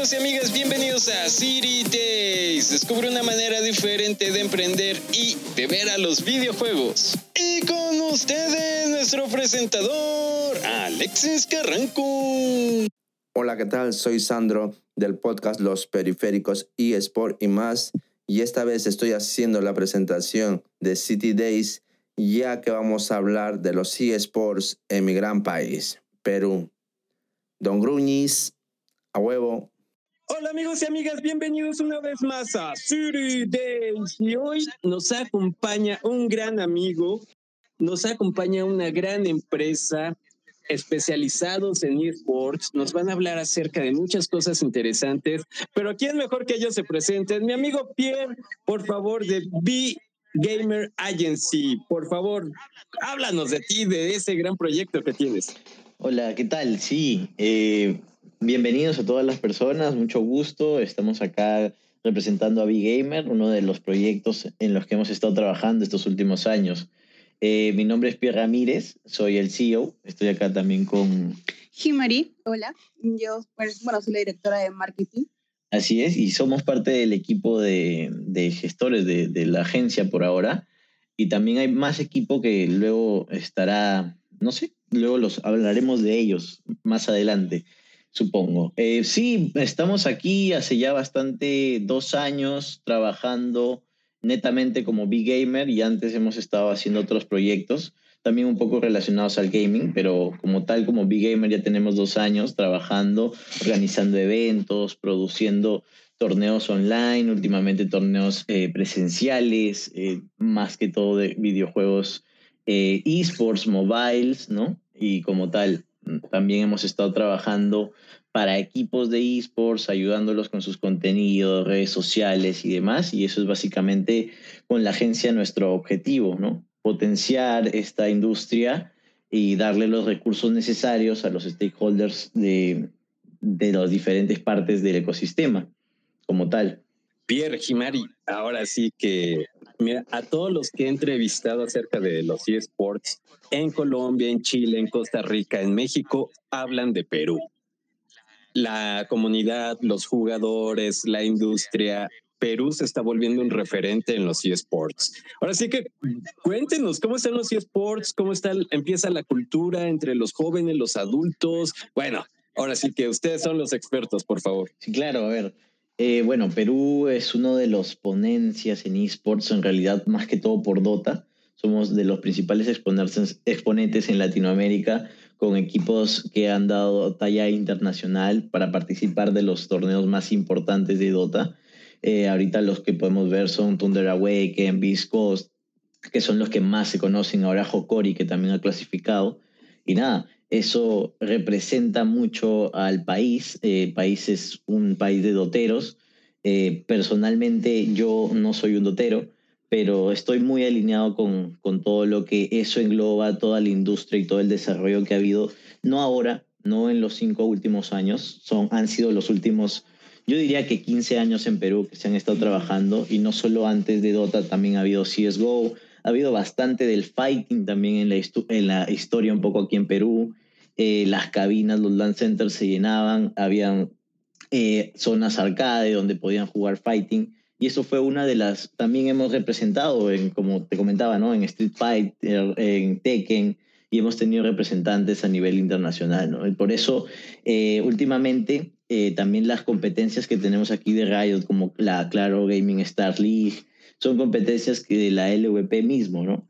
amigos y amigas, bienvenidos a City Days. Descubre una manera diferente de emprender y de ver a los videojuegos. Y con ustedes, nuestro presentador, Alexis Carranco. Hola, ¿qué tal? Soy Sandro del podcast Los Periféricos eSport y más. Y esta vez estoy haciendo la presentación de City Days, ya que vamos a hablar de los eSports en mi gran país, Perú. Don Gruñis, a huevo. Hola amigos y amigas, bienvenidos una vez más a City Days. Y hoy nos acompaña un gran amigo, nos acompaña una gran empresa especializados en esports, nos van a hablar acerca de muchas cosas interesantes, pero ¿quién mejor que ellos se presenten? Mi amigo Pierre, por favor, de B Gamer Agency, por favor, háblanos de ti, de ese gran proyecto que tienes. Hola, ¿qué tal? Sí, eh, Bienvenidos a todas las personas, mucho gusto. Estamos acá representando a B-Gamer, uno de los proyectos en los que hemos estado trabajando estos últimos años. Eh, mi nombre es Pierre Ramírez, soy el CEO. Estoy acá también con... Jimari, hola. Yo, pues, bueno, soy la directora de marketing. Así es, y somos parte del equipo de, de gestores de, de la agencia por ahora. Y también hay más equipo que luego estará, no sé, luego los hablaremos de ellos más adelante supongo. Eh, sí, estamos aquí hace ya bastante dos años trabajando netamente como Big Gamer y antes hemos estado haciendo otros proyectos, también un poco relacionados al gaming, pero como tal, como Big Gamer ya tenemos dos años trabajando, organizando eventos, produciendo torneos online, últimamente torneos eh, presenciales, eh, más que todo de videojuegos esports, mobiles, ¿no? Y como tal, también hemos estado trabajando para equipos de esports, ayudándolos con sus contenidos, redes sociales y demás. Y eso es básicamente con la agencia nuestro objetivo, ¿no? Potenciar esta industria y darle los recursos necesarios a los stakeholders de, de las diferentes partes del ecosistema como tal. Pierre Jimari, ahora sí que, mira, a todos los que he entrevistado acerca de los eSports en Colombia, en Chile, en Costa Rica, en México, hablan de Perú. La comunidad, los jugadores, la industria, Perú se está volviendo un referente en los eSports. Ahora sí que cuéntenos cómo están los eSports, cómo está, empieza la cultura entre los jóvenes, los adultos. Bueno, ahora sí que ustedes son los expertos, por favor. Claro, a ver. Eh, bueno, Perú es uno de los ponencias en esports, en realidad más que todo por Dota. Somos de los principales exponentes en Latinoamérica con equipos que han dado talla internacional para participar de los torneos más importantes de Dota. Eh, ahorita los que podemos ver son Thunder Awaken, Beast Coast, que son los que más se conocen. Ahora Hokori, que también ha clasificado. Y nada, eso representa mucho al país. El eh, país es un país de doteros. Eh, personalmente yo no soy un dotero, pero estoy muy alineado con, con todo lo que eso engloba, toda la industria y todo el desarrollo que ha habido, no ahora, no en los cinco últimos años, son, han sido los últimos, yo diría que 15 años en Perú que se han estado trabajando y no solo antes de Dota, también ha habido CSGO, ha habido bastante del fighting también en la, en la historia un poco aquí en Perú. Eh, las cabinas, los LAN centers se llenaban, habían eh, zonas arcade donde podían jugar fighting. Y eso fue una de las, también hemos representado, en, como te comentaba, ¿no? en Street Fighter, en Tekken, y hemos tenido representantes a nivel internacional. ¿no? Y por eso, eh, últimamente, también las competencias que tenemos aquí de Riot, como la Claro Gaming Star League, son competencias que de la LVP mismo, ¿no?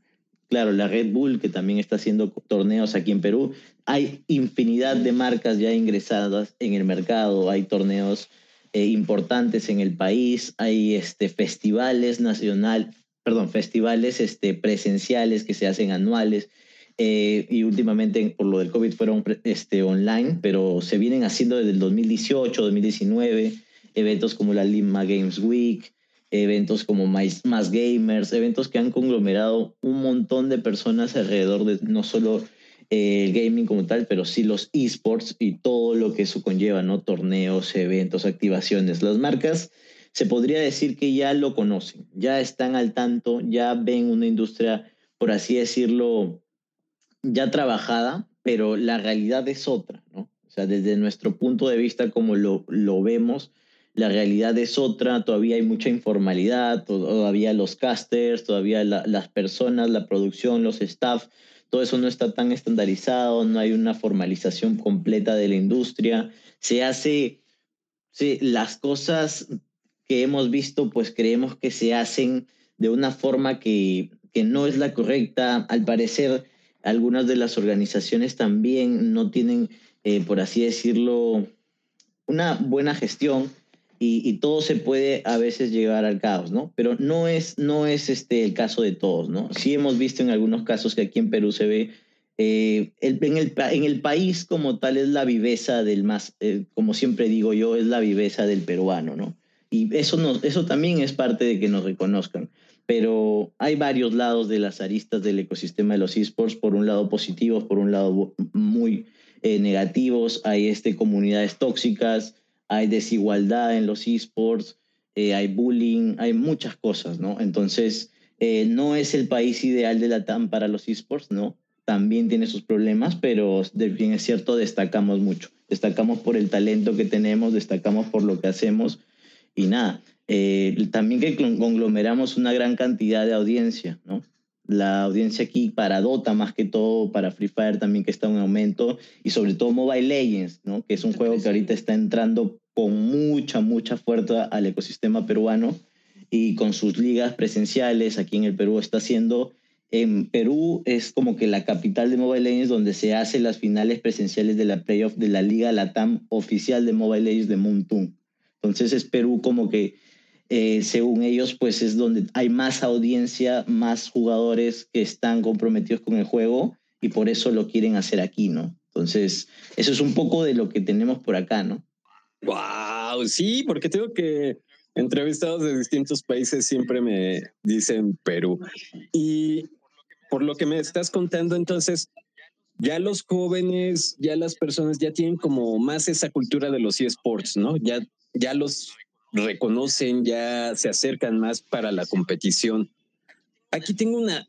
Claro, la Red Bull, que también está haciendo torneos aquí en Perú. Hay infinidad de marcas ya ingresadas en el mercado, hay torneos eh, importantes en el país, hay este, festivales nacional, perdón, festivales este, presenciales que se hacen anuales. Eh, y últimamente por lo del COVID fueron este, online, pero se vienen haciendo desde el 2018, 2019, eventos como la Lima Games Week, eventos como más, Gamers, eventos que han conglomerado un montón de personas alrededor de no solo eh, el gaming como tal, pero sí los esports y todo lo que eso conlleva, ¿no? Torneos, eventos, activaciones. Las marcas se podría decir que ya lo conocen, ya están al tanto, ya ven una industria, por así decirlo, ya trabajada, pero la realidad es otra, ¿no? O sea, desde nuestro punto de vista, como lo, lo vemos, la realidad es otra, todavía hay mucha informalidad, todavía los casters, todavía las personas, la producción, los staff, todo eso no está tan estandarizado, no hay una formalización completa de la industria, se hace, sí, las cosas que hemos visto, pues creemos que se hacen de una forma que, que no es la correcta, al parecer algunas de las organizaciones también no tienen, eh, por así decirlo, una buena gestión y, todo se puede a veces llevar al caos, ¿no? Pero no es, no es este el caso de todos, ¿no? Sí hemos visto en algunos casos que aquí en Perú se ve, eh, el, en, el, en, el, país como tal es la viveza del más, eh, como siempre digo yo, es la viveza del peruano, ¿no? Y eso, nos, eso también es parte de que nos reconozcan. Pero hay varios lados de las aristas del ecosistema de los esports, por un lado positivos, por un lado muy eh, negativos, hay este, comunidades tóxicas, hay desigualdad en los esports, eh, hay bullying, hay muchas cosas, ¿no? Entonces, eh, no es el país ideal de la TAM para los esports, ¿no? También tiene sus problemas, pero de bien es cierto, destacamos mucho. Destacamos por el talento que tenemos, destacamos por lo que hacemos y nada. Eh, también que conglomeramos una gran cantidad de audiencia, ¿no? la audiencia aquí para Dota más que todo, para Free Fire también que está en aumento y sobre todo Mobile Legends, ¿no? que es un juego que ahorita está entrando con mucha, mucha fuerza al ecosistema peruano y con sus ligas presenciales aquí en el Perú está haciendo. En Perú es como que la capital de Mobile Legends donde se hacen las finales presenciales de la playoff de la Liga Latam oficial de Mobile Legends de Moontoon. Entonces es Perú como que eh, según ellos, pues es donde hay más audiencia, más jugadores que están comprometidos con el juego y por eso lo quieren hacer aquí, ¿no? Entonces, eso es un poco de lo que tenemos por acá, ¿no? Wow, sí, porque tengo que entrevistados de distintos países siempre me dicen Perú. Y por lo que me estás contando, entonces, ya los jóvenes, ya las personas ya tienen como más esa cultura de los eSports, ¿no? Ya, ya los reconocen, ya se acercan más para la competición. Aquí tengo una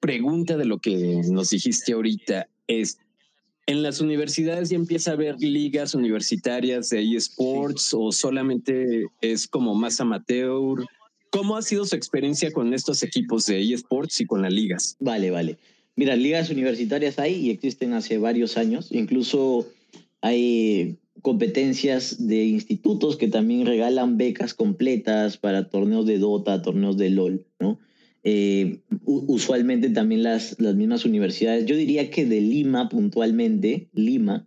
pregunta de lo que nos dijiste ahorita. Es, ¿en las universidades ya empieza a haber ligas universitarias de eSports o solamente es como más amateur? ¿Cómo ha sido su experiencia con estos equipos de eSports y con las ligas? Vale, vale. Mira, ligas universitarias hay y existen hace varios años. Incluso hay competencias de institutos que también regalan becas completas para torneos de Dota, torneos de LOL, ¿no? Eh, usualmente también las, las mismas universidades, yo diría que de Lima puntualmente, Lima,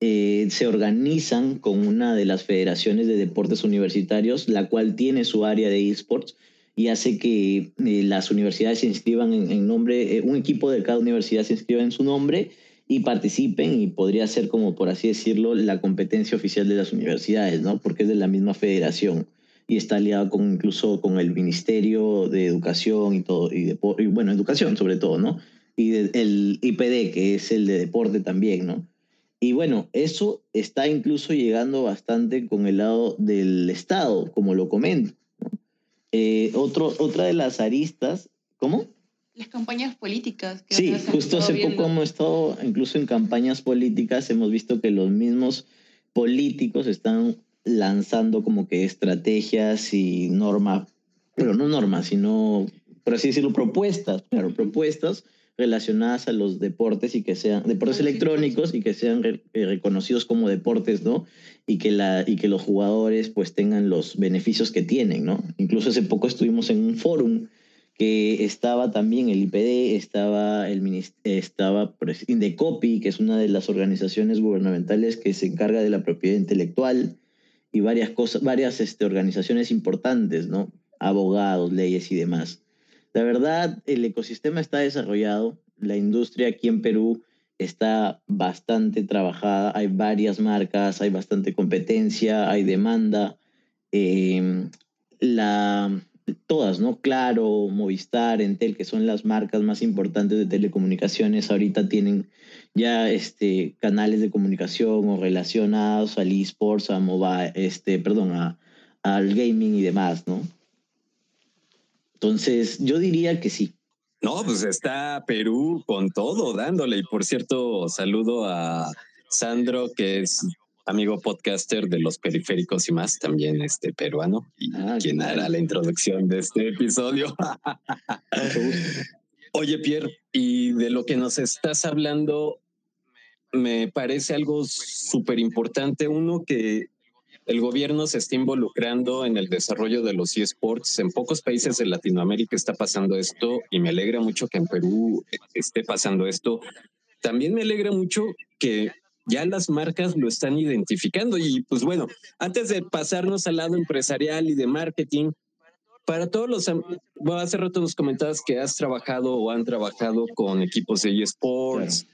eh, se organizan con una de las federaciones de deportes universitarios, la cual tiene su área de esports y hace que eh, las universidades se inscriban en, nombre, un equipo de cada universidad se inscriba en su nombre y participen y podría ser como por así decirlo la competencia oficial de las universidades, ¿no? Porque es de la misma federación y está aliado con incluso con el Ministerio de Educación y todo y, de, bueno, educación sobre todo, ¿no? Y el IPD que es el de deporte también, ¿no? Y bueno, eso está incluso llegando bastante con el lado del Estado, como lo comento. ¿no? Eh, otro, otra de las aristas, ¿cómo? las campañas políticas. Que sí, justo hace poco hemos estado, incluso en campañas políticas, hemos visto que los mismos políticos están lanzando como que estrategias y normas, pero no normas, sino, por así decirlo, propuestas, claro, propuestas relacionadas a los deportes y que sean deportes electrónicos y que sean eh, reconocidos como deportes, ¿no? Y que, la, y que los jugadores pues tengan los beneficios que tienen, ¿no? Incluso hace poco estuvimos en un fórum que estaba también el IPD, estaba el estaba Indecopi, que es una de las organizaciones gubernamentales que se encarga de la propiedad intelectual y varias cosas, varias este, organizaciones importantes, ¿no? Abogados, leyes y demás. La verdad, el ecosistema está desarrollado, la industria aquí en Perú está bastante trabajada, hay varias marcas, hay bastante competencia, hay demanda. Eh, la, todas, ¿no? Claro, Movistar, Entel, que son las marcas más importantes de telecomunicaciones, ahorita tienen ya este, canales de comunicación o relacionados al esports, a mobile, este, perdón, a, al gaming y demás, ¿no? Entonces, yo diría que sí. No, pues está Perú con todo dándole. Y por cierto, saludo a Sandro, que es amigo podcaster de los periféricos y más, también este peruano, y Ah, quien hará la introducción de este episodio. Oye, Pierre, y de lo que nos estás hablando, me parece algo súper importante. Uno que el gobierno se está involucrando en el desarrollo de los eSports. En pocos países de Latinoamérica está pasando esto y me alegra mucho que en Perú esté pasando esto. También me alegra mucho que ya las marcas lo están identificando y pues bueno, antes de pasarnos al lado empresarial y de marketing, para todos los, bueno, hace rato nos comentabas que has trabajado o han trabajado con equipos de eSports.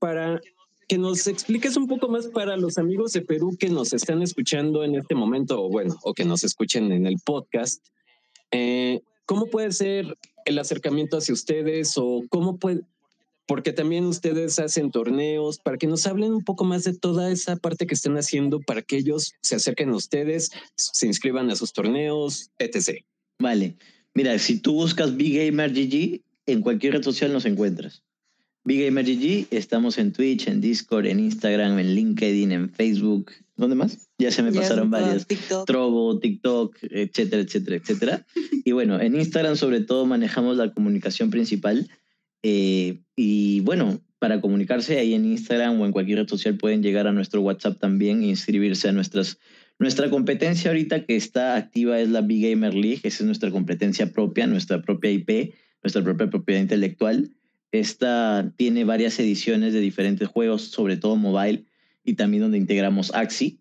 Para que nos expliques un poco más para los amigos de Perú que nos están escuchando en este momento, o bueno, o que nos escuchen en el podcast, eh, ¿cómo puede ser el acercamiento hacia ustedes o cómo puede, porque también ustedes hacen torneos, para que nos hablen un poco más de toda esa parte que están haciendo para que ellos se acerquen a ustedes, se inscriban a sus torneos, etc. Vale. Mira, si tú buscas Big Gamer GG, en cualquier red social nos encuentras. Big Gamer GG, estamos en Twitch, en Discord, en Instagram, en LinkedIn, en Facebook. ¿Dónde más? Ya se me Ya pasaron varias. TikTok. Trovo, TikTok, etcétera, etcétera, etcétera. Y bueno, en Instagram sobre todo manejamos la comunicación principal. eh, y bueno, para comunicarse ahí en Instagram o en cualquier red social pueden llegar a nuestro WhatsApp también e inscribirse a nuestras... Nuestra competencia ahorita que está activa es la Big Gamer League, esa es nuestra competencia propia, nuestra propia IP, nuestra propia propiedad intelectual. Esta tiene varias ediciones de diferentes juegos, sobre todo mobile, y también donde integramos Axi,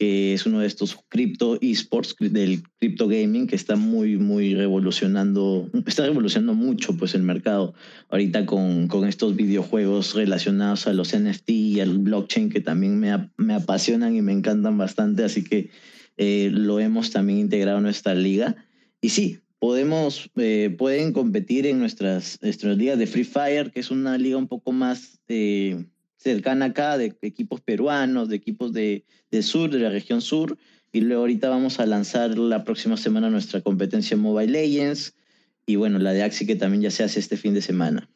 que es uno de estos cripto esports del crypto gaming que está muy, muy revolucionando, está revolucionando mucho pues el mercado ahorita con, con estos videojuegos relacionados a los NFT y al blockchain que también me, me apasionan y me encantan bastante, así que eh, lo hemos también integrado en nuestra liga. Y sí, podemos, eh, pueden competir en nuestras, nuestras ligas de Free Fire, que es una liga un poco más eh, cercana acá, de equipos peruanos, de equipos de, de sur, de la región sur. Y luego ahorita vamos a lanzar la próxima semana nuestra competencia Mobile Legends. Y bueno, la de Axi que también ya se hace este fin de semana.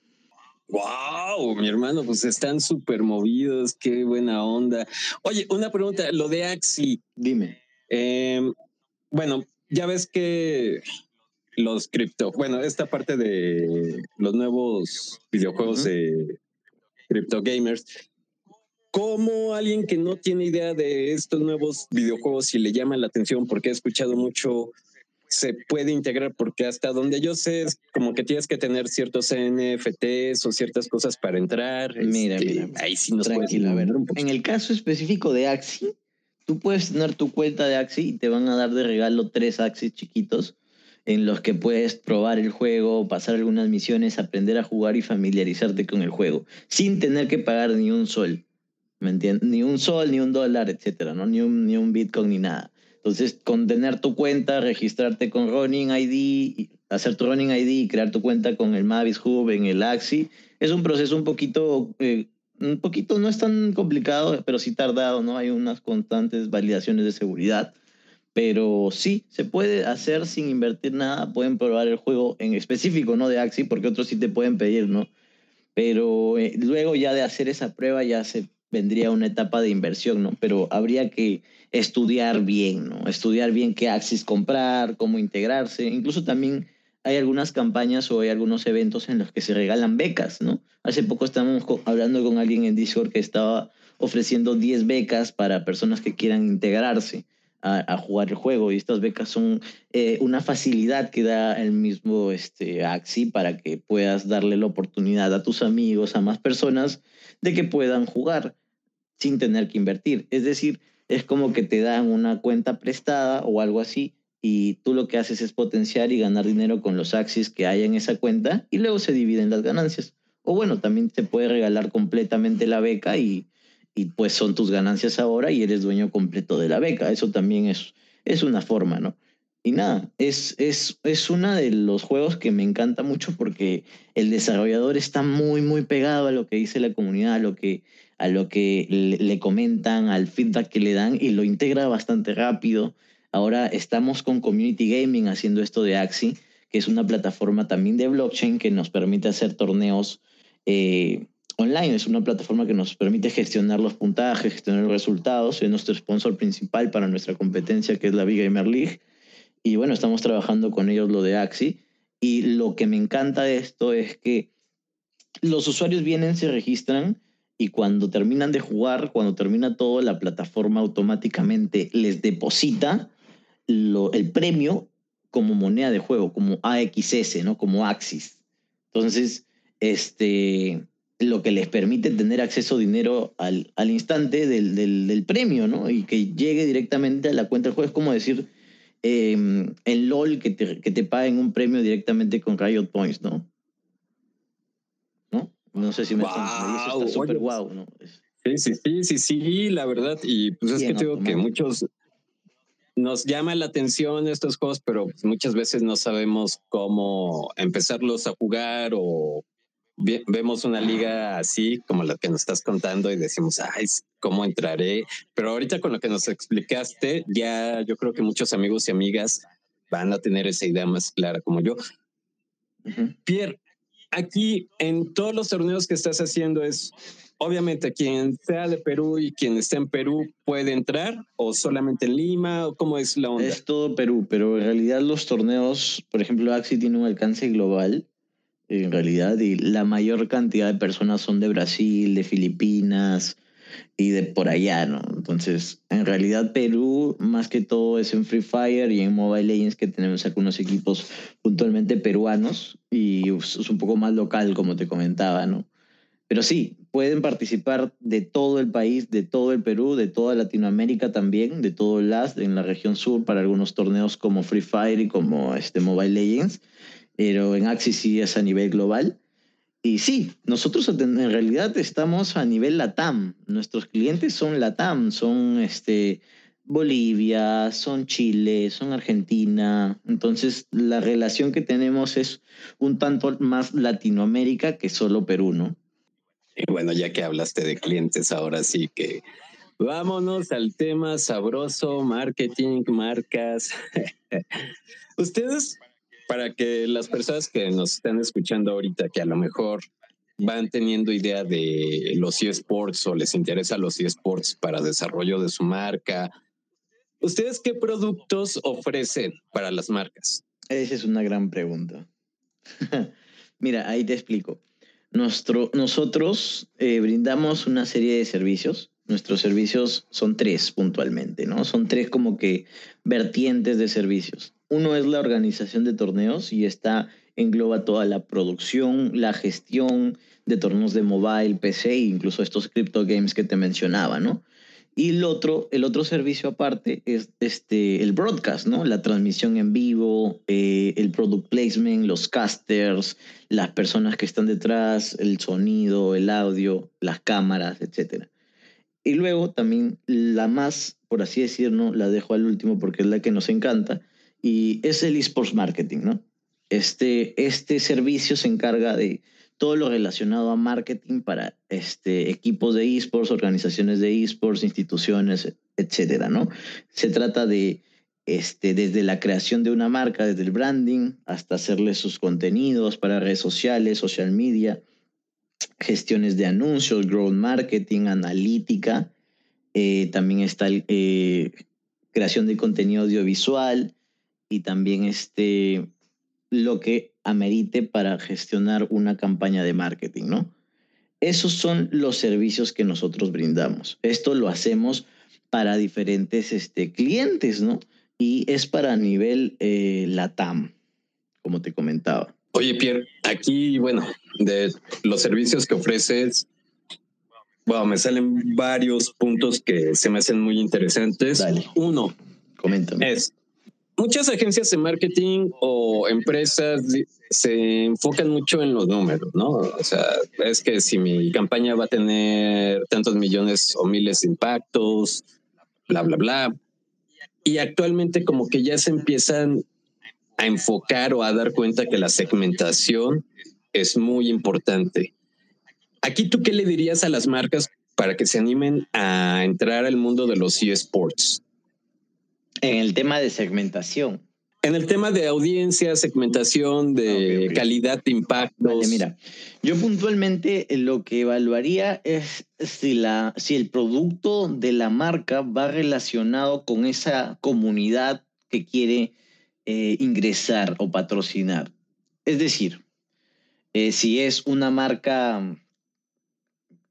Wow, mi hermano, pues están súper movidos, qué buena onda. Oye, una pregunta, lo de Axi, Dime. eh, bueno, ya ves que los cripto, bueno, esta parte de los nuevos videojuegos de Crypto Gamers, ¿cómo alguien que no tiene idea de estos nuevos videojuegos y le llama la atención, porque he escuchado mucho, se puede integrar? Porque hasta donde yo sé es como que tienes que tener ciertos NFTs o ciertas cosas para entrar. Mira, este, mira, Ahí sí nos Tranquilo, a ver. un. En el caso específico de Axi, tú puedes tener tu cuenta de Axi y te van a dar de regalo tres Axis chiquitos en los que puedes probar el juego, pasar algunas misiones, aprender a jugar y familiarizarte con el juego, sin tener que pagar ni un sol. ¿Me entiendes? Ni un sol, ni un dólar, etcétera, ¿no? Ni un, ni un Bitcoin, ni nada. Entonces, con tener tu cuenta, registrarte con Running ID, hacer tu Running ID y crear tu cuenta con el Mavis Hub en el Axi, es un proceso un poquito, eh, un poquito, no es tan complicado, pero sí tardado, ¿no? Hay unas constantes validaciones de seguridad. Pero sí, se puede hacer sin invertir nada. Pueden probar el juego en específico, no de Axi, porque otros sí te pueden pedir, ¿no? Pero eh, luego ya de hacer esa prueba ya se vendría una etapa de inversión, ¿no? Pero habría que estudiar bien, ¿no? Estudiar bien qué Axis comprar, cómo integrarse. Incluso también hay algunas campañas o hay algunos eventos en los que se regalan becas, ¿no? Hace poco estábamos hablando con alguien en Discord que estaba ofreciendo 10 becas para personas que quieran integrarse a, jugar el juego y estas becas son eh, una facilidad que da el mismo este, Axi para que puedas darle la oportunidad a tus amigos, a más personas, de que puedan jugar sin tener que invertir. Es decir, es como que te dan una cuenta prestada o algo así y tú lo que haces es potenciar y ganar dinero con los Axis que hay en esa cuenta y luego se dividen las ganancias. O bueno, también te puede regalar completamente la beca y, y pues son tus ganancias ahora y eres dueño completo de la beca. Eso también es, es una forma, ¿no? Y nada, es, es, es uno de los juegos que me encanta mucho porque el desarrollador está muy, muy pegado a lo que dice la comunidad, a lo que, a lo que le, comentan, al feedback que le dan y lo integra bastante rápido. Ahora estamos con Community Gaming haciendo esto de Axi, que es una plataforma también de blockchain que nos permite hacer torneos eh, online, es una plataforma que nos permite gestionar los puntajes, gestionar los resultados, es nuestro sponsor principal para nuestra competencia que es la Big Gamer League. Y bueno, estamos trabajando con ellos lo de Axi. Y lo que me encanta de esto es que los usuarios vienen, se registran y cuando terminan de jugar, cuando termina todo, la plataforma automáticamente les deposita el premio como moneda de juego, como AXS, ¿no? Como Axis. Entonces, este, lo que les permite tener acceso a dinero al, al instante del, del, premio, ¿no? Y que llegue directamente a la cuenta del juego. Es como decir, eh, en LOL que te, que te paguen un premio directamente con Riot Points, ¿no? ¿No? No sé si me, wow, está súper guau, ¿no? Sí, sí, sí, sí, sí, la verdad. Y pues es que tengo que muchos nos llama la atención estos juegos, pero muchas veces no sabemos cómo empezarlos a jugar o vemos una liga así como la que nos estás contando y decimos, ay, ¿cómo entraré? Pero ahorita con lo que nos explicaste, ya yo creo que muchos amigos y amigas van a tener esa idea más clara como yo. Pierre, aquí en todos los torneos que estás haciendo es, obviamente, quien sea de Perú y quien esté en Perú puede entrar o solamente en Lima o cómo es la onda. Es todo Perú, pero en realidad los torneos, por ejemplo, Axi tiene un alcance global en realidad, y la mayor cantidad de personas son de Brasil, de Filipinas y de por allá, ¿no? Entonces, en realidad Perú, más que todo, es en Free Fire y en Mobile Legends que tenemos algunos equipos puntualmente peruanos y es un poco más local, como te comentaba, ¿no? Pero sí, pueden participar de todo el país, de todo el Perú, de toda Latinoamérica también, de todo el LAS, en la región sur, para algunos torneos como Free Fire y como este Mobile Legends pero en Axis sí es a nivel global. Y sí, nosotros en realidad estamos a nivel LATAM. Nuestros clientes son LATAM, son este, Bolivia, son Chile, son Argentina. Entonces, la relación que tenemos es un tanto más Latinoamérica que solo Perú, ¿no? Y bueno, ya que hablaste de clientes, ahora sí que vámonos al tema sabroso, marketing, marcas. Ustedes para que las personas que nos están escuchando ahorita, que a lo mejor van teniendo idea de los eSports o les interesa los eSports para desarrollo de su marca, ¿ustedes qué productos ofrecen para las marcas? Esa es una gran pregunta. Mira, ahí te explico. Nuestro, nosotros eh, brindamos una serie de servicios. Nuestros servicios son tres puntualmente, ¿no? Son tres como que vertientes de servicios. Uno es la organización de torneos y esta engloba toda la producción, la gestión de torneos de mobile, PC e incluso estos crypto games que te mencionaba, ¿no? Y el otro, el otro servicio aparte es este, el broadcast, ¿no? La transmisión en vivo, eh, el product placement, los casters, las personas que están detrás, el sonido, el audio, las cámaras, etc. Y luego también la más, por así decirlo, la dejo al último porque es la que nos encanta, y es el esports marketing, ¿no? Este, este servicio se encarga de todo lo relacionado a marketing para este, equipos de esports, organizaciones de esports, instituciones, etcétera, ¿no? Se trata de este, desde la creación de una marca, desde el branding, hasta hacerle sus contenidos para redes sociales, social media, gestiones de anuncios, growth marketing, analítica, eh, también está la eh, creación de contenido audiovisual, y también este, lo que amerite para gestionar una campaña de marketing, ¿no? Esos son los servicios que nosotros brindamos. Esto lo hacemos para diferentes este, clientes, ¿no? Y es para nivel eh, LATAM, como te comentaba. Oye, Pierre, aquí, bueno, de los servicios que ofreces, bueno, me salen varios puntos que se me hacen muy interesantes. Dale. Uno, coméntame. Es muchas agencias de marketing o empresas se enfocan mucho en los números, ¿no? O sea, es que si mi campaña va a tener tantos millones o miles de impactos, bla, bla, bla. Y actualmente como que ya se empiezan a enfocar o a dar cuenta que la segmentación es muy importante. Aquí tú qué le dirías a las marcas para que se animen a entrar al mundo de los eSports? En el tema de segmentación. En el tema de audiencia, segmentación, de calidad de impacto. mira, yo puntualmente lo que evaluaría es si, la, si el producto de la marca va relacionado con esa comunidad que quiere eh, ingresar o patrocinar. Es decir, eh, si es una marca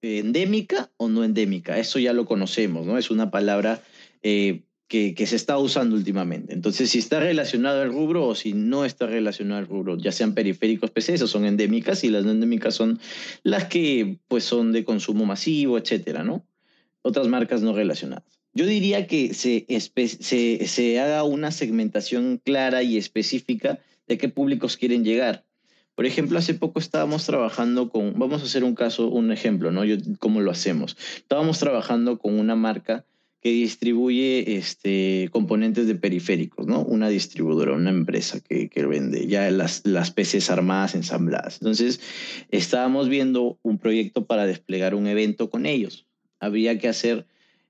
endémica o no endémica. Eso ya lo conocemos, ¿no? Es una palabra eh, que, que, se está usando últimamente. Entonces, si está relacionado al rubro o si no está relacionado al rubro, ya sean periféricos PC, esas son endémicas y las no endémicas son las que pues son de consumo masivo, etcétera, ¿no? Otras marcas no relacionadas. Yo diría que se, se, se haga una segmentación clara y específica de qué públicos quieren llegar. Por ejemplo, hace poco estábamos trabajando con, vamos a hacer un caso, un ejemplo, ¿no? Yo, ¿Cómo lo hacemos? Estábamos trabajando con una marca que distribuye este, componentes de periféricos, ¿no? Una distribuidora, una empresa que, que vende ya las, las PCs armadas, ensambladas. Entonces, estábamos viendo un proyecto para desplegar un evento con ellos. Habría que hacer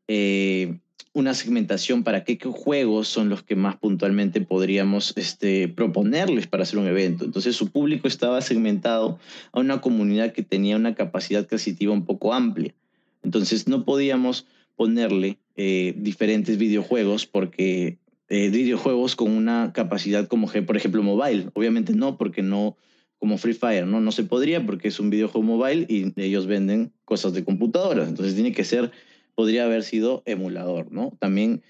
eh, una segmentación para qué, juegos son los que más puntualmente podríamos este, proponerles para hacer un evento. Entonces su público estaba segmentado a una comunidad que tenía una capacidad adquisitiva un poco amplia. Entonces no podíamos ponerle eh, diferentes videojuegos porque eh, videojuegos con una capacidad como por ejemplo mobile. Obviamente no, porque no como Free Fire, ¿no? No se podría porque es un videojuego mobile y ellos venden cosas de computadoras. Entonces tiene que ser podría haber sido emulador, ¿no? También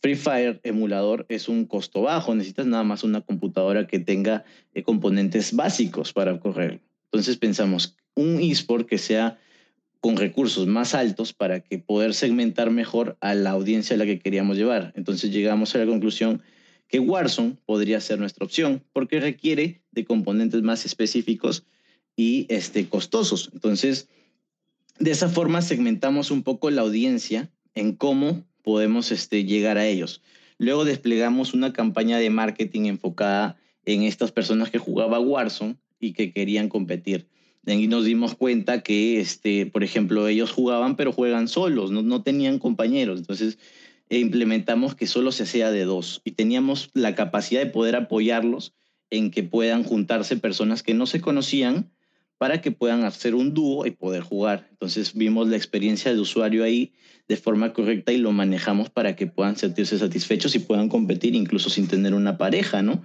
Free Fire emulador es un costo bajo, necesitas nada más una computadora que tenga eh, componentes básicos para correr. Entonces pensamos, un eSport que sea con recursos más altos para que poder segmentar mejor a la audiencia a la que queríamos llevar. Entonces llegamos a la conclusión que Warzone podría ser nuestra opción porque requiere de componentes más específicos y este, costosos. Entonces, de esa forma segmentamos un poco la audiencia en cómo podemos este, llegar a ellos. Luego desplegamos una campaña de marketing enfocada en estas personas que jugaban Warzone y que querían competir. Y nos dimos cuenta que, este, por ejemplo, ellos jugaban, pero juegan solos, no, no tenían compañeros. Entonces, implementamos que solo se hacía de dos y teníamos la capacidad de poder apoyarlos en que puedan juntarse personas que no se conocían para que puedan hacer un dúo y poder jugar. Entonces vimos la experiencia de usuario ahí de forma correcta y lo manejamos para que puedan sentirse satisfechos y puedan competir incluso sin tener una pareja, ¿no?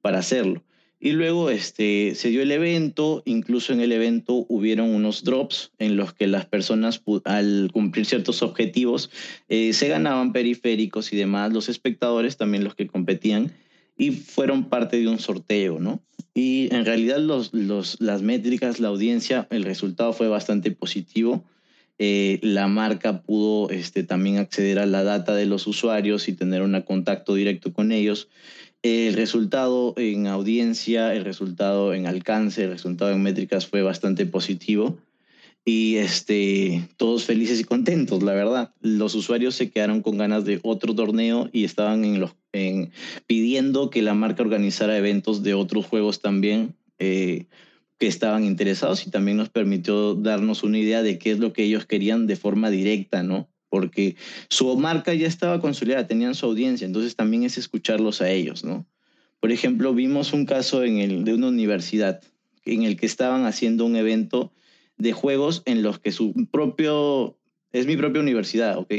Para hacerlo. Y luego este, se dio el evento, incluso en el evento hubieron unos drops en los que las personas al cumplir ciertos objetivos eh, se ganaban periféricos y demás, los espectadores también los que competían y fueron parte de un sorteo, ¿no? Y en realidad los, los, las métricas, la audiencia, el resultado fue bastante positivo. Eh, la marca pudo este, también acceder a la data de los usuarios y tener un contacto directo con ellos. El resultado en audiencia, el resultado en alcance, el resultado en métricas fue bastante positivo y este, todos felices y contentos, la verdad. Los usuarios se quedaron con ganas de otro torneo y estaban en los, en, pidiendo que la marca organizara eventos de otros juegos también eh, que estaban interesados y también nos permitió darnos una idea de qué es lo que ellos querían de forma directa, ¿no? Porque su marca ya estaba consolidada, tenían su audiencia, entonces también es escucharlos a ellos, ¿no? Por ejemplo, vimos un caso en el, de una universidad en el que estaban haciendo un evento de juegos en los que su propio, es mi propia universidad, ¿ok?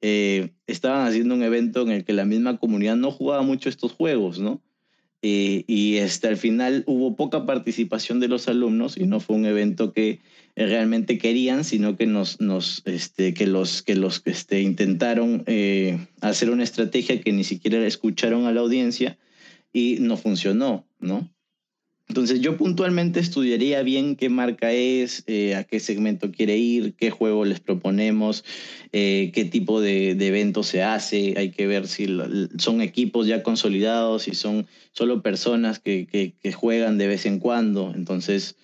Eh, estaban haciendo un evento en el que la misma comunidad no jugaba mucho estos juegos, ¿no? Eh, y este, al final hubo poca participación de los alumnos y no fue un evento que realmente querían, sino que, nos, nos, este, que los que los, este, intentaron eh, hacer una estrategia que ni siquiera escucharon a la audiencia y no funcionó, ¿no? Entonces yo puntualmente estudiaría bien qué marca es, eh, a qué segmento quiere ir, qué juego les proponemos, eh, qué tipo de, de, evento se hace. Hay que ver si son equipos ya consolidados, si son solo personas que, que, que, juegan de vez en cuando. Entonces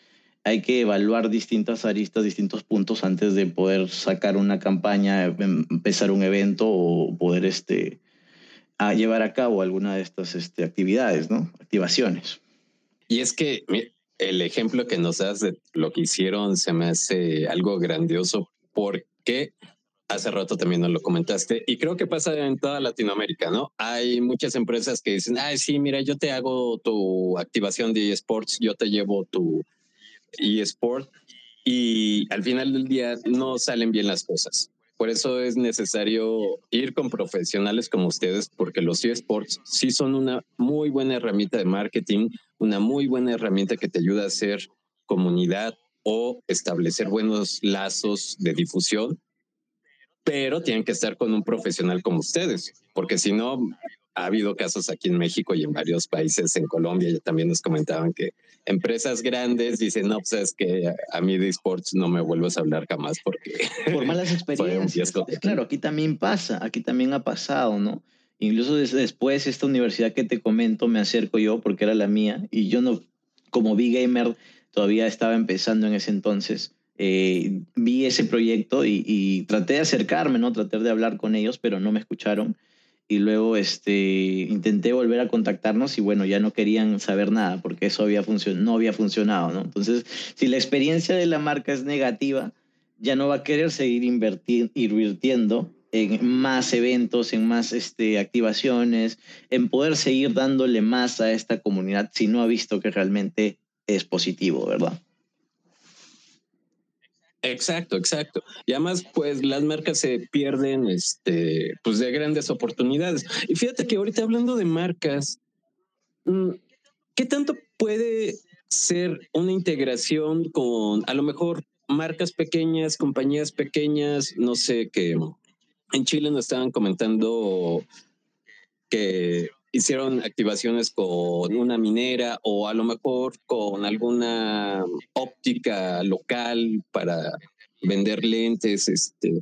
hay que evaluar distintas aristas, distintos puntos antes de poder sacar una campaña, em, empezar un evento o poder este, a llevar a cabo alguna de estas este, actividades, ¿no? activaciones. Y es que el ejemplo que nos das de lo que hicieron se me hace algo grandioso porque Hace rato también nos lo comentaste y creo que pasa en toda Latinoamérica, ¿no? Hay muchas empresas que dicen, ay, sí, mira, yo te hago tu activación de eSports, yo te llevo tu eSport y al final del día no salen bien las cosas. Por eso es necesario ir con profesionales como ustedes, porque los eSports sí son una muy buena herramienta de marketing, una muy buena herramienta que te ayuda a hacer comunidad o establecer buenos lazos de difusión pero tienen que estar con un profesional como ustedes, porque si no, ha habido casos aquí en México y en varios países, en Colombia, ya también nos comentaban que empresas grandes dicen, no, pues es que a mí de esports no me vuelvas a hablar jamás porque... Por malas experiencias. claro, aquí también pasa, aquí también ha pasado, ¿no? Incluso después esta universidad que te comento me acerco yo porque era la mía y yo no, como big gamer, todavía estaba empezando en ese entonces eh, vi ese proyecto y, traté de acercarme, ¿no? Traté de hablar con ellos, pero no me escucharon. Y luego este, intenté volver a contactarnos y bueno, ya no querían saber nada porque eso había no había funcionado, ¿no? Entonces, si la experiencia de la marca es negativa, ya no va a querer seguir invirtiendo en más eventos, en más este, activaciones, en poder seguir dándole más a esta comunidad si no ha visto que realmente es positivo, ¿verdad? Exacto, exacto. Y además, pues las marcas se pierden este, pues de grandes oportunidades. Y fíjate que ahorita hablando de marcas, mm, ¿qué tanto puede ser una integración con a lo mejor marcas pequeñas, compañías pequeñas? No sé, que en Chile nos estaban comentando que hicieron activaciones con una minera o a lo mejor con alguna óptica local para vender lentes. Este,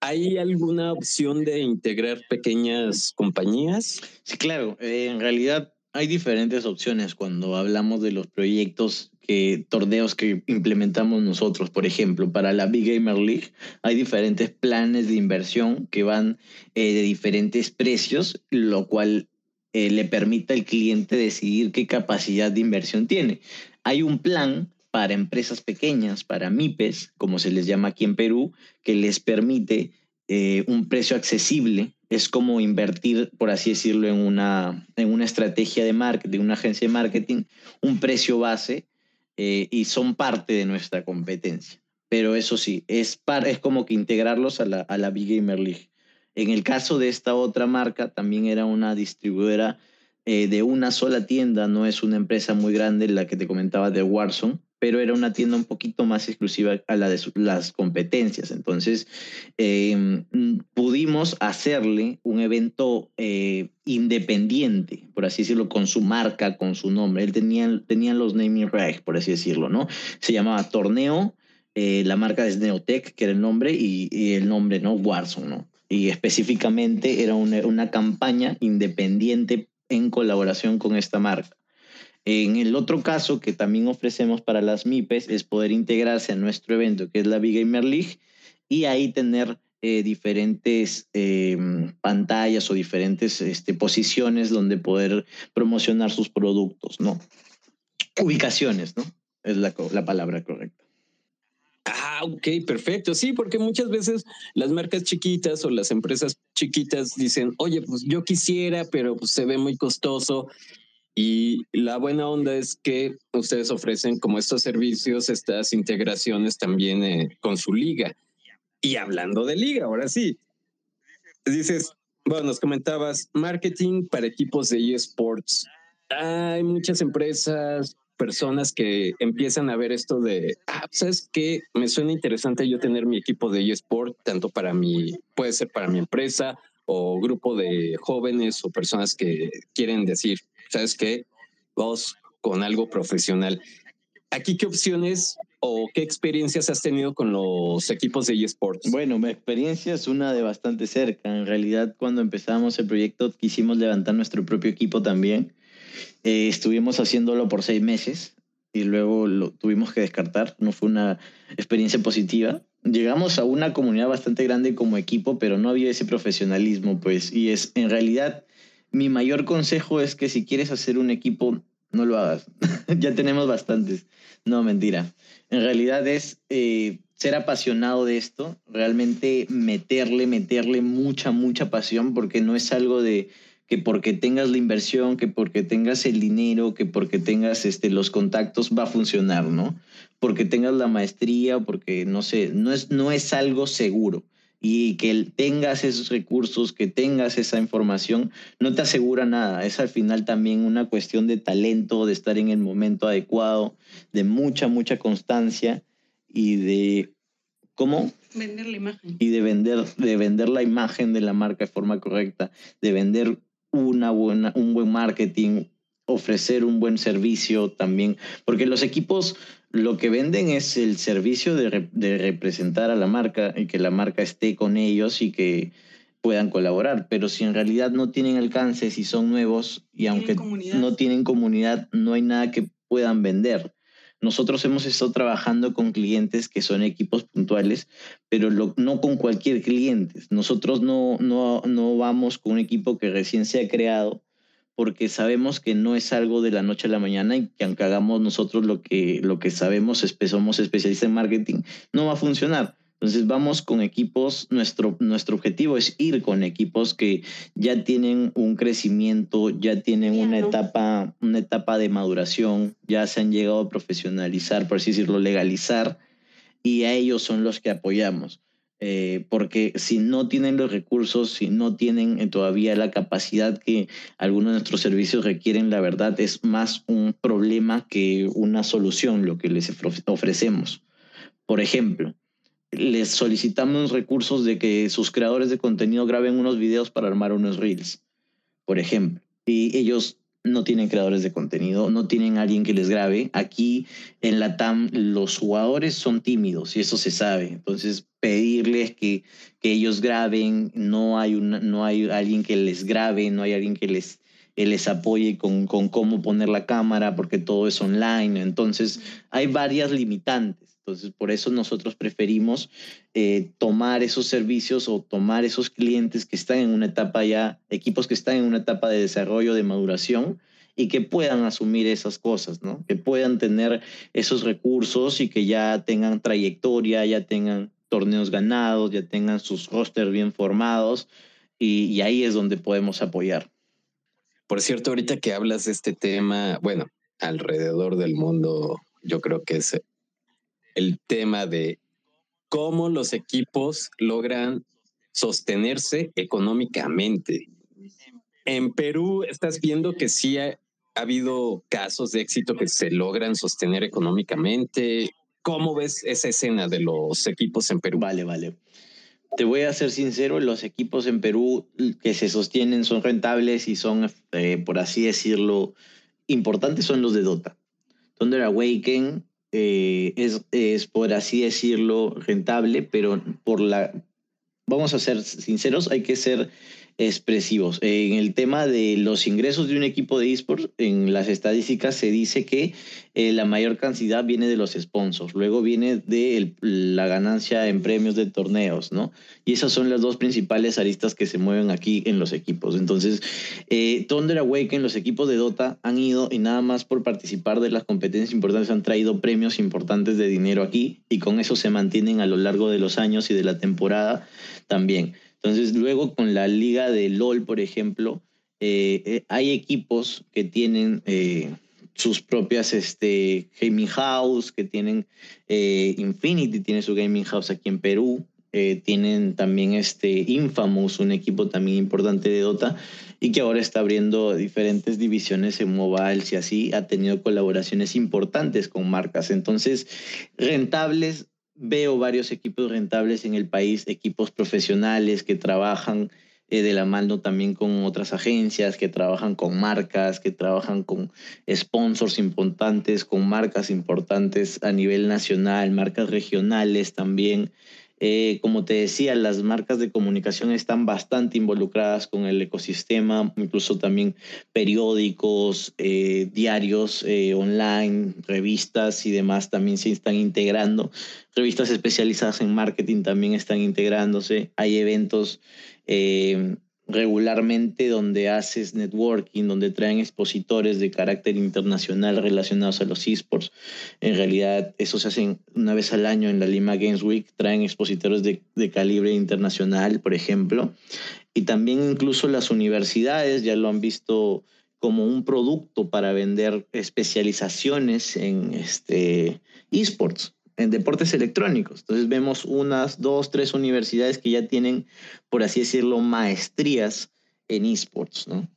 ¿Hay alguna opción de integrar pequeñas compañías? Sí, claro. Eh, en realidad hay diferentes opciones cuando hablamos de los proyectos que torneos que implementamos nosotros, por ejemplo, para la Big Gamer League hay diferentes planes de inversión que van eh, de diferentes precios, lo cual eh, le permite al cliente decidir qué capacidad de inversión tiene. Hay un plan para empresas pequeñas, para MIPES, como se les llama aquí en Perú, que les permite eh, un precio accesible es como invertir, por así decirlo, en una, en una estrategia de marketing, una agencia de marketing, un precio base eh, y son parte de nuestra competencia. Pero eso sí, es, es como que integrarlos a la, a la Big Gamer League. En el caso de esta otra marca, también era una distribuidora eh, de una sola tienda, no es una empresa muy grande, la que te comentaba de Warzone, pero era una tienda un poquito más exclusiva a la de las competencias. Entonces, em, pudimos hacerle un evento eh, independiente, por así decirlo, con su marca, con su nombre. Él tenía, tenía los naming rights, por así decirlo, ¿no? Se llamaba Torneo, eh, la marca es Neotech, que era el nombre, y, el nombre, ¿no? Warzone, ¿no? Y específicamente era una, una campaña independiente en colaboración con esta marca. En el otro caso que también ofrecemos para las MIPES es poder integrarse a nuestro evento, que es la Big Gamer League, y ahí tener eh, diferentes eh, pantallas o diferentes este, posiciones donde poder promocionar sus productos, ¿no? Ubicaciones, ¿no? Es la, la palabra correcta. Ah, ok, perfecto. Sí, porque muchas veces las marcas chiquitas o las empresas chiquitas dicen, oye, pues yo quisiera, pero pues se ve muy costoso y la buena onda es que ustedes ofrecen como estos servicios, estas integraciones también eh, con su liga. Y hablando de liga, ahora sí, dices, bueno, nos comentabas marketing para equipos de eSports. Hay muchas empresas, personas que empiezan a ver esto de, ah, ¿sabes qué? Me suena interesante yo tener mi equipo de eSport, tanto para mi, puede ser para mi empresa o grupo de jóvenes o personas que quieren decir, ¿sabes qué? Vos con algo profesional. ¿Aquí qué opciones o qué experiencias has tenido con los equipos de eSports? Bueno, mi experiencia es una de bastante cerca. En realidad, cuando empezamos el proyecto, quisimos levantar nuestro propio equipo también. Eh, estuvimos haciéndolo por seis meses y luego lo tuvimos que descartar. No fue una experiencia positiva. Llegamos a una comunidad bastante grande como equipo, pero no había ese profesionalismo, pues. Y es en realidad mi mayor consejo es que si quieres hacer un equipo no lo hagas. ya tenemos bastantes. No, mentira. En realidad es eh, ser apasionado de esto, realmente meterle, meterle mucha, mucha pasión, porque no es algo de que porque tengas la inversión, que porque tengas el dinero, que porque tengas este, los contactos va a funcionar, ¿no? Porque tengas la maestría, porque no sé, no es, no es algo seguro y que tengas esos recursos, que tengas esa información, no te asegura nada. Es al final también una cuestión de talento, de estar en el momento adecuado, de mucha, mucha constancia y de cómo vender la imagen y de vender de vender la imagen de la marca de forma correcta, de vender una buena un buen marketing, ofrecer un buen servicio también, porque los equipos lo que venden es el servicio de, de, representar a la marca y que la marca esté con ellos y que puedan colaborar. Pero si en realidad no tienen alcance, si son nuevos y aunque no tienen comunidad, no hay nada que puedan vender. Nosotros hemos estado trabajando con clientes que son equipos puntuales, pero no con cualquier cliente. Nosotros no, no, no vamos con un equipo que recién se ha creado porque sabemos que no es algo de la noche a la mañana y que aunque hagamos nosotros lo que, lo que sabemos, somos especialistas en marketing, no va a funcionar. Entonces vamos con equipos, nuestro, nuestro objetivo es ir con equipos que ya tienen un crecimiento, ya tienen una etapa, una etapa de maduración, ya se han llegado a profesionalizar, por así decirlo, legalizar, y a ellos son los que apoyamos. Eh, porque si no tienen los recursos, si no tienen eh, todavía la capacidad que algunos de nuestros servicios requieren, la verdad es más un problema que una solución lo que les ofrecemos. Por ejemplo, les solicitamos recursos de que sus creadores de contenido graben unos videos para armar unos reels, por ejemplo, y ellos no tienen creadores de contenido, no tienen alguien que les grabe. Aquí en la TAM los jugadores son tímidos y eso se sabe. Entonces pedirles que, que ellos graben, no hay, una, no hay alguien que les grabe, no hay alguien que les, les apoye con, con cómo poner la cámara porque todo es online. Entonces hay varias limitantes. Entonces, por eso nosotros preferimos eh, tomar esos servicios o tomar esos clientes que están en una etapa ya, equipos que están en una etapa de desarrollo, de maduración y que puedan asumir esas cosas, ¿no? Que puedan tener esos recursos y que ya tengan trayectoria, ya tengan torneos ganados, ya tengan sus rosters bien formados y, y ahí es donde podemos apoyar. Por cierto, ahorita que hablas de este tema, bueno, alrededor del mundo, yo creo que es el tema de cómo los equipos logran sostenerse económicamente. En Perú estás viendo que sí ha, habido casos de éxito que se logran sostener económicamente. ¿Cómo ves esa escena de los equipos en Perú? Vale, vale. Te voy a ser sincero, los equipos en Perú que se sostienen son rentables y son, eh, por así decirlo, importantes son los de Dota. Thunder Awaken eh, es, es, por así decirlo, rentable, pero por la... Vamos a ser sinceros, hay que ser expresivos. En el tema de los ingresos de un equipo de esports, en las estadísticas se dice que eh, la mayor cantidad viene de los sponsors, luego viene de la ganancia en premios de torneos, ¿no? Y esas son las dos principales aristas que se mueven aquí en los equipos. Entonces, eh, Thunder Awaken, los equipos de Dota han ido y nada más por participar de las competencias importantes han traído premios importantes de dinero aquí y con eso se mantienen a lo largo de los años y de la temporada también. Entonces, luego con la liga de LOL, por ejemplo, eh, eh, hay equipos que tienen sus propias este, gaming house, que tienen Infinity, tiene su gaming house aquí en Perú, tienen también este Infamous, un equipo también importante de Dota, y que ahora está abriendo diferentes divisiones en mobile y así ha tenido colaboraciones importantes con marcas. Entonces, rentables veo varios equipos rentables en el país, equipos profesionales que trabajan eh, de la mano también con otras agencias, que trabajan con marcas, que trabajan con sponsors importantes, con marcas importantes a nivel nacional, marcas regionales también. Eh, como te decía, las marcas de comunicación están bastante involucradas con el ecosistema, incluso también periódicos, eh, diarios online, revistas y demás también se están integrando. Revistas especializadas en marketing también están integrándose. Hay eventos regularmente donde haces networking, donde traen expositores de carácter internacional relacionados a los esports. En realidad, eso se hace una vez al año en la Lima Games Week, traen expositores de, de calibre internacional, por ejemplo. Y también incluso las universidades ya lo han visto como un producto para vender especializaciones en este, esports en deportes electrónicos. Entonces vemos unas, dos, tres universidades que ya tienen, por así decirlo, maestrías en esports, ¿no?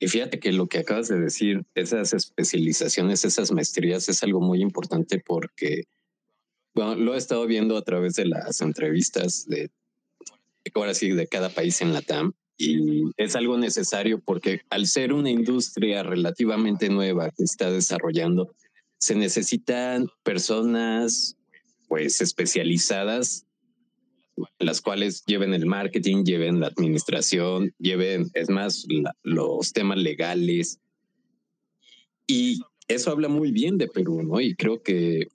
Y fíjate que lo que acabas de decir, esas especializaciones, esas maestrías, es algo muy importante porque, lo he estado viendo a través de las entrevistas de, ahora sí, de cada país en la TAM y es algo necesario porque al ser una industria relativamente nueva que está desarrollando, se necesitan personas pues especializadas las cuales lleven el marketing, lleven la administración, lleven, es más, los temas legales. Y eso habla muy bien de Perú, ¿no? Y creo que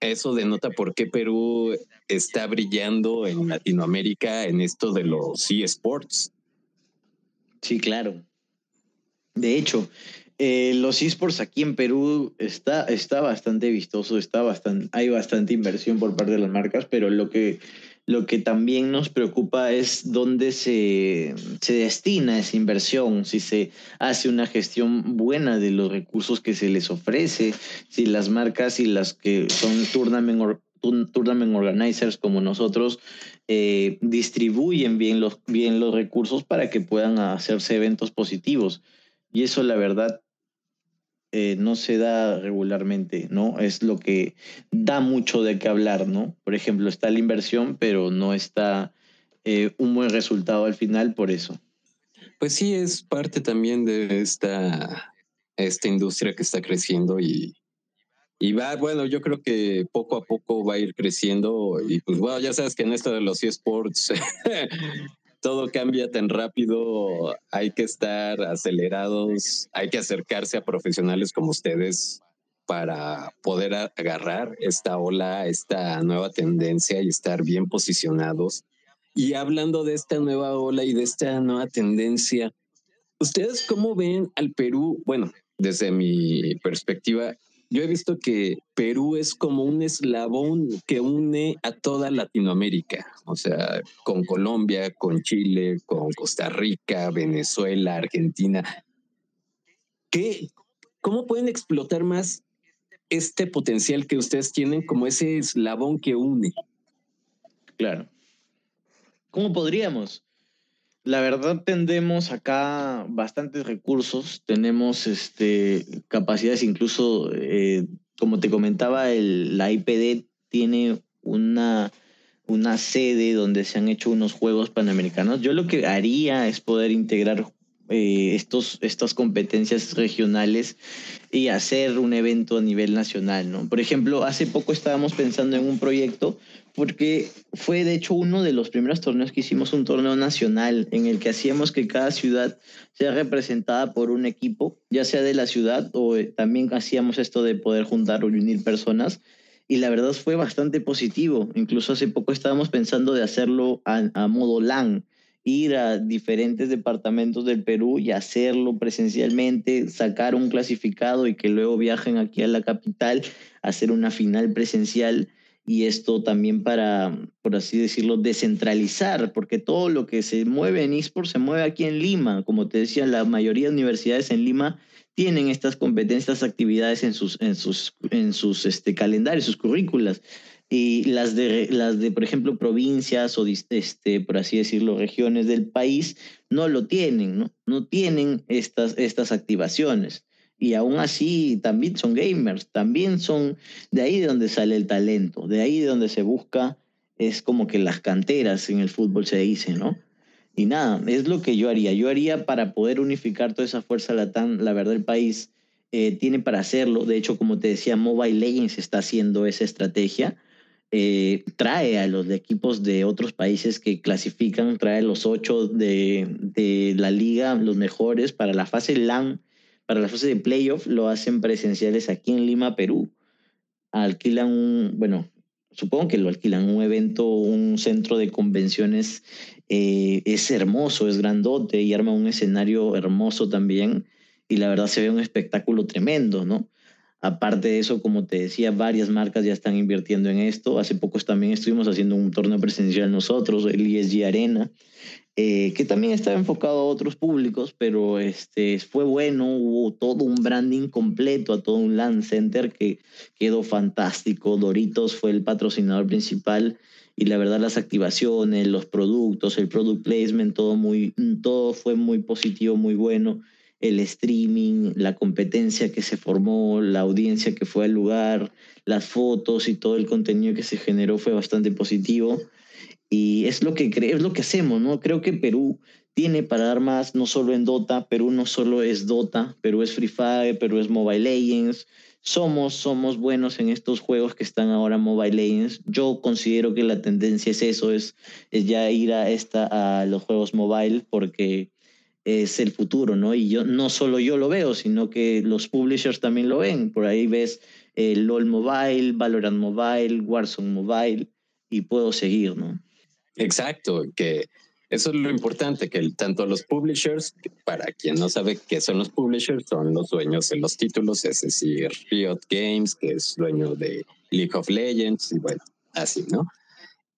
eso denota por qué Perú está brillando en Latinoamérica en esto de los eSports. Sí, claro. De hecho, eh, los esports aquí en Perú está, está bastante vistoso, está bastante, hay bastante inversión por parte de las marcas, pero lo que, lo que también nos preocupa es dónde se, se destina esa inversión, si se hace una gestión buena de los recursos que se les ofrece, si las marcas y las que son tournament, tournament organizers como nosotros eh, distribuyen bien los, bien los recursos para que puedan hacerse eventos positivos. Y eso la verdad eh, no se da regularmente, ¿no? Es lo que da mucho de qué hablar, ¿no? Por ejemplo, está la inversión, pero no está eh, un buen resultado al final por eso. Pues sí, es parte también de esta, esta industria que está creciendo y, y va, bueno, yo creo que poco a poco va a ir creciendo y pues bueno, ya sabes que en esto de los eSports todo cambia tan rápido, hay que estar acelerados, hay que acercarse a profesionales como ustedes para poder agarrar esta ola, esta nueva tendencia y estar bien posicionados. Y hablando de esta nueva ola y de esta nueva tendencia, ¿ustedes cómo ven al Perú? Bueno, desde mi perspectiva, yo he visto que Perú es como un eslabón que une a toda Latinoamérica, o sea, con Colombia, con Chile, con Costa Rica, Venezuela, Argentina. ¿Qué, ¿Cómo pueden explotar más este potencial que ustedes tienen como ese eslabón que une? Claro. ¿Cómo podríamos? La verdad tendemos acá bastantes recursos, tenemos este, capacidades incluso, eh, como te comentaba, el, la IPD tiene una, una sede donde se han hecho unos juegos panamericanos. Yo lo que haría es poder integrar eh, estos, estas competencias regionales y hacer un evento a nivel nacional, ¿no? Por ejemplo, hace poco estábamos pensando en un proyecto porque fue de hecho uno de los primeros torneos que hicimos un torneo nacional en el que hacíamos que cada ciudad sea representada por un equipo, ya sea de la ciudad o eh, también hacíamos esto de poder juntar o unir personas y la verdad fue bastante positivo. Incluso hace poco estábamos pensando de hacerlo a, a modo LAN, ir a diferentes departamentos del Perú y hacerlo presencialmente, sacar un clasificado y que luego viajen aquí a la capital, hacer una final presencial y esto también para, por así decirlo, descentralizar, porque todo lo que se mueve en eSports se mueve aquí en Lima. Como te decía, la mayoría de universidades en Lima tienen estas competencias, actividades en sus, en sus, en sus este, calendarios, sus currículas y las de, las de, por ejemplo, provincias o, este, por así decirlo, regiones del país no lo tienen, ¿no? No tienen estas, estas activaciones. Y aún así también son gamers, también son de ahí de donde sale el talento, de ahí de donde se busca, es como que las canteras en el fútbol se dice, ¿no? Y nada, es lo que yo haría. Yo haría para poder unificar toda esa fuerza latán, la verdad el país eh, tiene para hacerlo. De hecho, como te decía, Mobile Legends está haciendo esa estrategia eh, trae a los equipos de otros países que clasifican, trae los ocho de, de, la liga, los mejores, para la fase LAN, para la fase de playoff, lo hacen presenciales aquí en Lima, Perú. Alquilan un, bueno, supongo que lo alquilan, un evento, un centro de convenciones eh, es hermoso, es grandote y arma un escenario hermoso también y la verdad se ve un espectáculo tremendo, ¿no? Aparte de eso, como te decía, varias marcas ya están invirtiendo en esto. Hace pocos también estuvimos haciendo un torneo presencial nosotros, el ESG Arena, eh, que también estaba enfocado a otros públicos, pero este, fue bueno, hubo todo un branding completo a todo un land center que quedó fantástico. Doritos fue el patrocinador principal y la verdad las activaciones, los productos, el product placement, todo, muy, todo fue muy positivo, muy bueno el streaming, la competencia que se formó, la audiencia que fue al lugar, las fotos y todo el contenido que se generó fue bastante positivo. Y es lo que, es lo que hacemos, ¿no? Creo que Perú tiene para dar más, no solo en Dota, Perú no solo es Dota, Perú es Free Fire, Perú es Mobile Legends. Somos, somos buenos en estos juegos que están ahora Mobile Legends. Yo considero que la tendencia es eso, es, es ya ir a, esta, a los juegos mobile porque es el futuro, ¿no? Y yo no solo yo lo veo, sino que los publishers también lo ven. Por ahí ves eh, LOL Mobile, Valorant Mobile, Warzone Mobile y puedo seguir, ¿no? Exacto, que eso es lo importante, que tanto los publishers, para quien no sabe qué son los publishers, son los dueños de los títulos, es decir, Riot Games, que es dueño de League of Legends, y bueno, así, ¿no?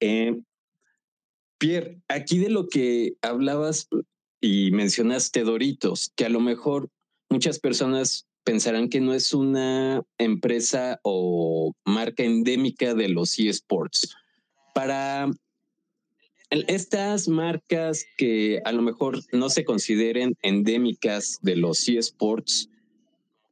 Eh, Pierre, aquí de lo que hablabas y mencionaste Doritos, que a lo mejor muchas personas pensarán que no es una empresa o marca endémica de los eSports. Para estas marcas que a lo mejor no se consideren endémicas de los eSports,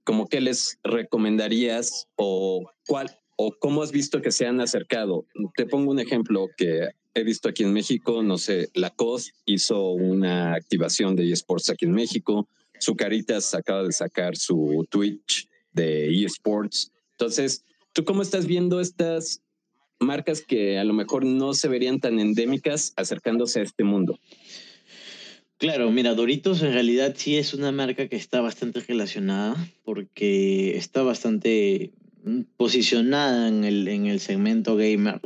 ¿cómo que les recomendarías o cuál o cómo has visto que se han acercado? Te pongo un ejemplo que he visto aquí en México, no sé, la COS hizo una activación de eSports aquí en México, su Caritas acaba de sacar su Twitch de eSports. Entonces, ¿tú cómo estás viendo estas marcas que a lo mejor no se verían tan endémicas acercándose a este mundo? Claro, mira, Doritos en realidad sí es una marca que está bastante relacionada porque está bastante posicionada en el, en el segmento gamer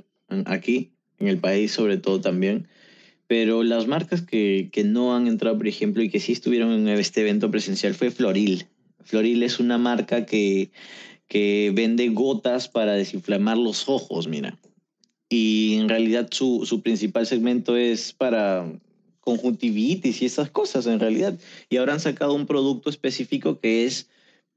aquí en el país sobre todo también. Pero las marcas que, que no han entrado, por ejemplo, y que sí estuvieron en este evento presencial fue Floril. Floril es una marca que, que vende gotas para desinflamar los ojos, mira. Y en realidad su, su principal segmento es para conjuntivitis y esas cosas en realidad. Y ahora han sacado un producto específico que es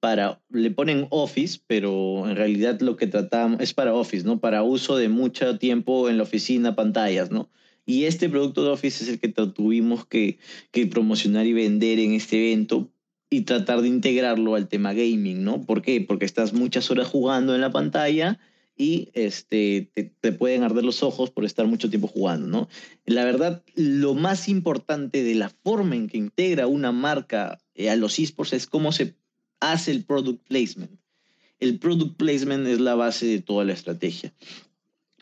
para, le ponen Office, pero en realidad lo que tratamos es para Office, ¿no? Para uso de mucho tiempo en la oficina, pantallas, ¿no? Y este producto de Office es el que tuvimos que, que promocionar y vender en este evento y tratar de integrarlo al tema gaming, ¿no? ¿Por qué? Porque estás muchas horas jugando en la pantalla y este, te, te, pueden arder los ojos por estar mucho tiempo jugando, ¿no? La verdad, lo más importante de la forma en que integra una marca eh, a los esports es cómo se hace el product placement. El product placement es la base de toda la estrategia.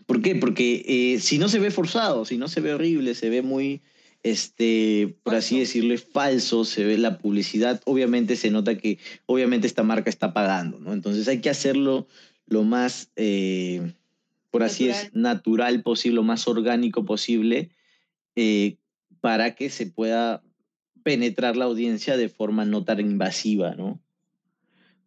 ¿Por qué? Porque eh, si no se ve forzado, si no se ve horrible, se ve muy, este, por así decirlo, falso, se ve la publicidad, obviamente se nota que obviamente esta marca está pagando, ¿no? Entonces hay que hacerlo lo más, eh, por así natural. es, natural posible, lo más orgánico posible, eh, para que se pueda penetrar la audiencia de forma no tan invasiva, ¿no?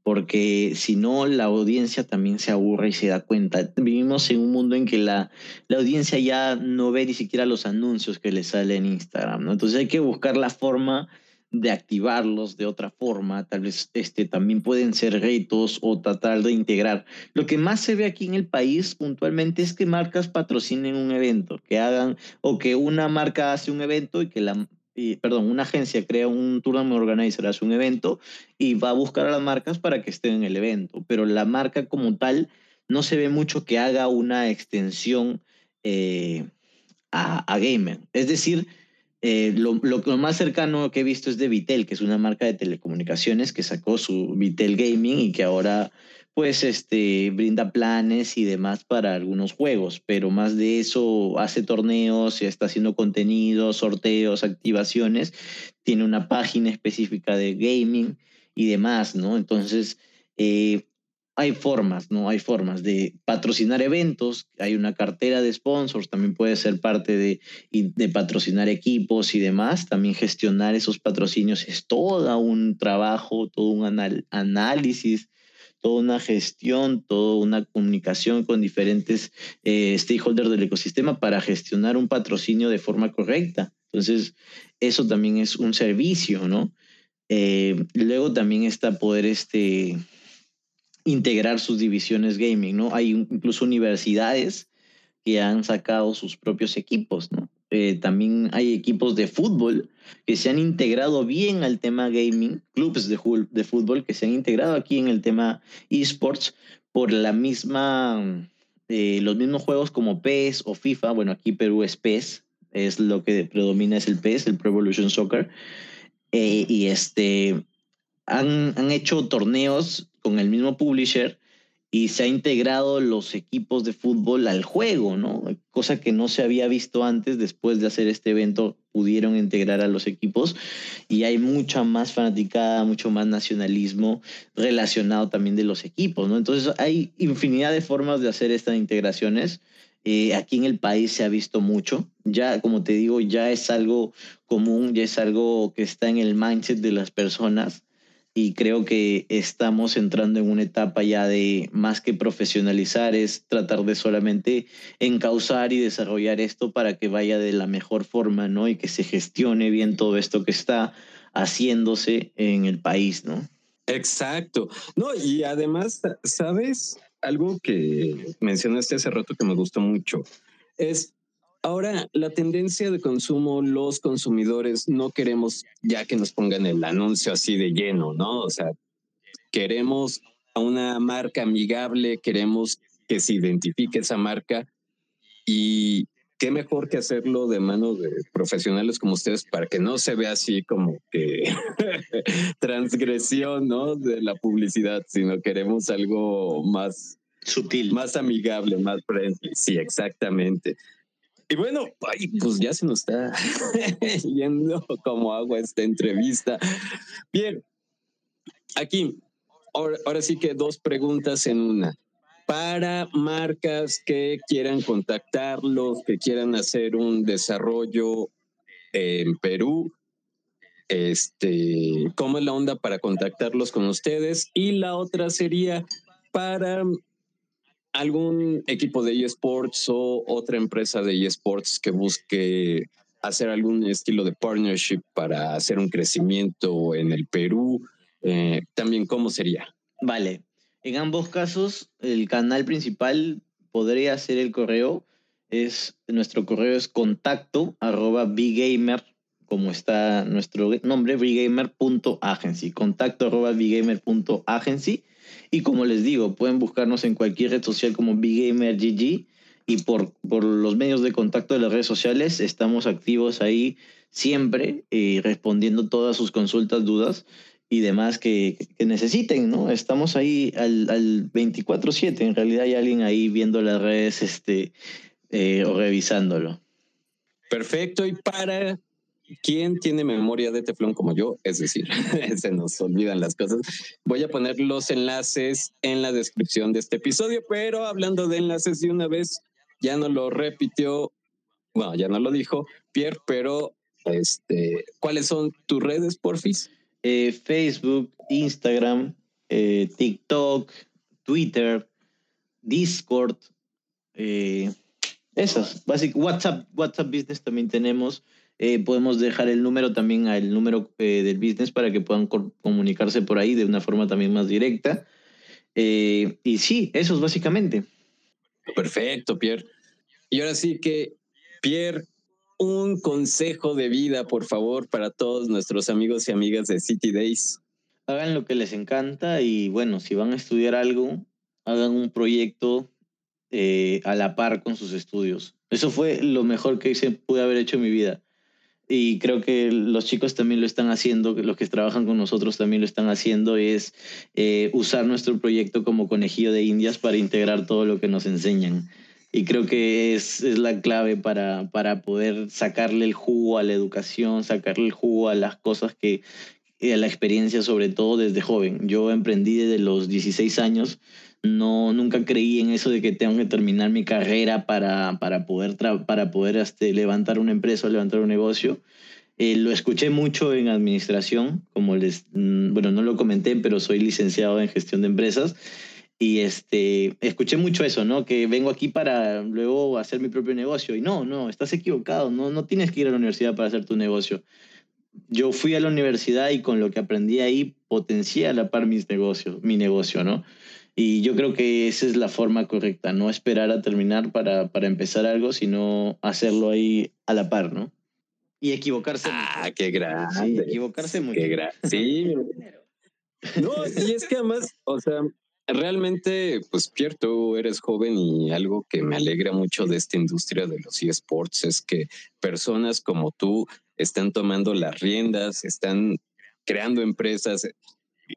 Porque si no, la audiencia también se aburre y se da cuenta. Vivimos en un mundo en que la, la audiencia ya no ve ni siquiera los anuncios que le salen en Instagram, ¿no? Entonces hay que buscar la forma de activarlos de otra forma, tal vez este, también pueden ser retos o tratar de integrar. Lo que más se ve aquí en el país puntualmente es que marcas patrocinen un evento, que hagan o que una marca hace un evento y que la y, perdón, una agencia crea un tournament organizer, hace un evento y va a buscar a las marcas para que estén en el evento, pero la marca como tal no se ve mucho que haga una extensión eh, a, a, gamer. Es decir, eh, lo, lo, lo, más cercano que he visto es de Vitel, que es una marca de telecomunicaciones que sacó su Vitel Gaming y que ahora pues este, brinda planes y demás para algunos juegos, pero más de eso hace torneos, está haciendo contenidos, sorteos, activaciones, tiene una página específica de gaming y demás, ¿no? Entonces, eh, hay formas, ¿no? Hay formas de patrocinar eventos, hay una cartera de sponsors, también puede ser parte de, de patrocinar equipos y demás, también gestionar esos patrocinios es todo un trabajo, todo un análisis, toda una gestión, toda una comunicación con diferentes eh, stakeholders del ecosistema para gestionar un patrocinio de forma correcta. Entonces, eso también es un servicio, ¿no? Eh, luego también está poder este, integrar sus divisiones gaming, ¿no? Hay incluso universidades que han sacado sus propios equipos, ¿no? Eh, también hay equipos de fútbol que se han integrado bien al tema gaming, clubes de, fútbol que se han integrado aquí en el tema esports por la misma, eh, los mismos juegos como PES o FIFA, bueno, aquí Perú es PES, es lo que predomina es el PES, el Pro Evolution Soccer, eh, y este, han, han hecho torneos con el mismo publisher y se ha integrado los equipos de fútbol al juego, ¿no? Cosa que no se había visto antes, después de hacer este evento pudieron integrar a los equipos y hay mucha más fanaticada, mucho más nacionalismo relacionado también de los equipos, ¿no? Entonces hay infinidad de formas de hacer estas integraciones. Eh, aquí en el país se ha visto mucho. Ya, como te digo, ya es algo común, ya es algo que está en el mindset de las personas y creo que estamos entrando en una etapa ya de más que profesionalizar, es tratar de solamente encauzar y desarrollar esto para que vaya de la mejor forma, ¿no? Y que se gestione bien todo esto que está haciéndose en el país, ¿no? Exacto. No, y además, ¿sabes? Algo que mencionaste hace rato que me gustó mucho es Ahora, la tendencia de consumo, los consumidores no queremos ya que nos pongan el anuncio así de lleno, ¿no? O sea, queremos a una marca amigable, queremos que se identifique esa marca y qué mejor que hacerlo de mano de profesionales como ustedes para que no se vea así como que transgresión, ¿no? De la publicidad, sino queremos algo más sutil, más amigable, más friendly. Sí, exactamente. Y bueno, pues ya se nos está yendo como agua esta entrevista. Bien, aquí, ahora, sí que dos preguntas en una. Para marcas que quieran contactarlos, que quieran hacer un desarrollo en Perú, este, ¿cómo es la onda para contactarlos con ustedes? Y la otra sería para algún equipo de eSports o otra empresa de eSports que busque hacer algún estilo de partnership para hacer un crecimiento en el Perú, eh, también cómo sería. Vale, en ambos casos el canal principal podría ser el correo, es nuestro correo es contacto arroba bgamer como está nuestro nombre, bgamer.agency, contacto arroba bgamer.agency y como les digo, pueden buscarnos en cualquier red social como BigGamerGG y por, por los medios de contacto de las redes sociales estamos activos ahí siempre eh, respondiendo todas sus consultas, dudas y demás que, necesiten, ¿no? Estamos ahí al, al 24/7, en realidad hay alguien ahí viendo las redes este, eh, o revisándolo. Perfecto, y para ¿Quién tiene memoria de teflón como yo? Es decir, se nos olvidan las cosas. Voy a poner los enlaces en la descripción de este episodio, pero hablando de enlaces de una vez, ya no lo repitió, bueno, ya no lo dijo Pierre, pero este, ¿cuáles son tus redes, porfis? Eh, Facebook, Instagram, eh, TikTok, Twitter, Discord, eh, esas, básicamente WhatsApp, WhatsApp Business también tenemos. Eh, podemos dejar el número también al número eh, del business para que puedan comunicarse por ahí de una forma también más directa. Eh, y sí, eso es básicamente. Perfecto, Pierre. Y ahora sí que, Pierre, un consejo de vida, por favor, para todos nuestros amigos y amigas de City Days. Hagan lo que les encanta y bueno, si van a estudiar algo, hagan un proyecto a la par con sus estudios. Eso fue lo mejor que hice, pude haber hecho en mi vida y creo que los chicos también lo están haciendo, los que trabajan con nosotros también lo están haciendo, es eh, usar nuestro proyecto como conejillo de indias para integrar todo lo que nos enseñan. Y creo que es, es la clave para, para poder sacarle el jugo a la educación, sacarle el jugo a las cosas que, a la experiencia sobre todo desde joven. Yo emprendí desde los 16 años, No, nunca creí en eso de que tengo que terminar mi carrera para, para poder, para poder este, levantar una empresa o levantar un negocio. Eh, lo escuché mucho en administración, como les, mm, bueno, no lo comenté, pero soy licenciado en gestión de empresas. Y este, escuché mucho eso, ¿no? Que vengo aquí para luego hacer mi propio negocio. Y no, no, estás equivocado. No, no tienes que ir a la universidad para hacer tu negocio. Yo fui a la universidad y con lo que aprendí ahí potencié a la par mis negocios, mi negocio, ¿no? Y yo creo que esa es la forma correcta, no esperar a terminar para, para empezar algo, sino hacerlo ahí a la par, ¿no? Y equivocarse. Ah, qué grande. equivocarse mucho. Qué Sí. No, y es que además, o sea, realmente, pues Pierre, tú eres joven y algo que me alegra mucho de esta industria de los eSports es que personas como tú están tomando las riendas, están creando empresas.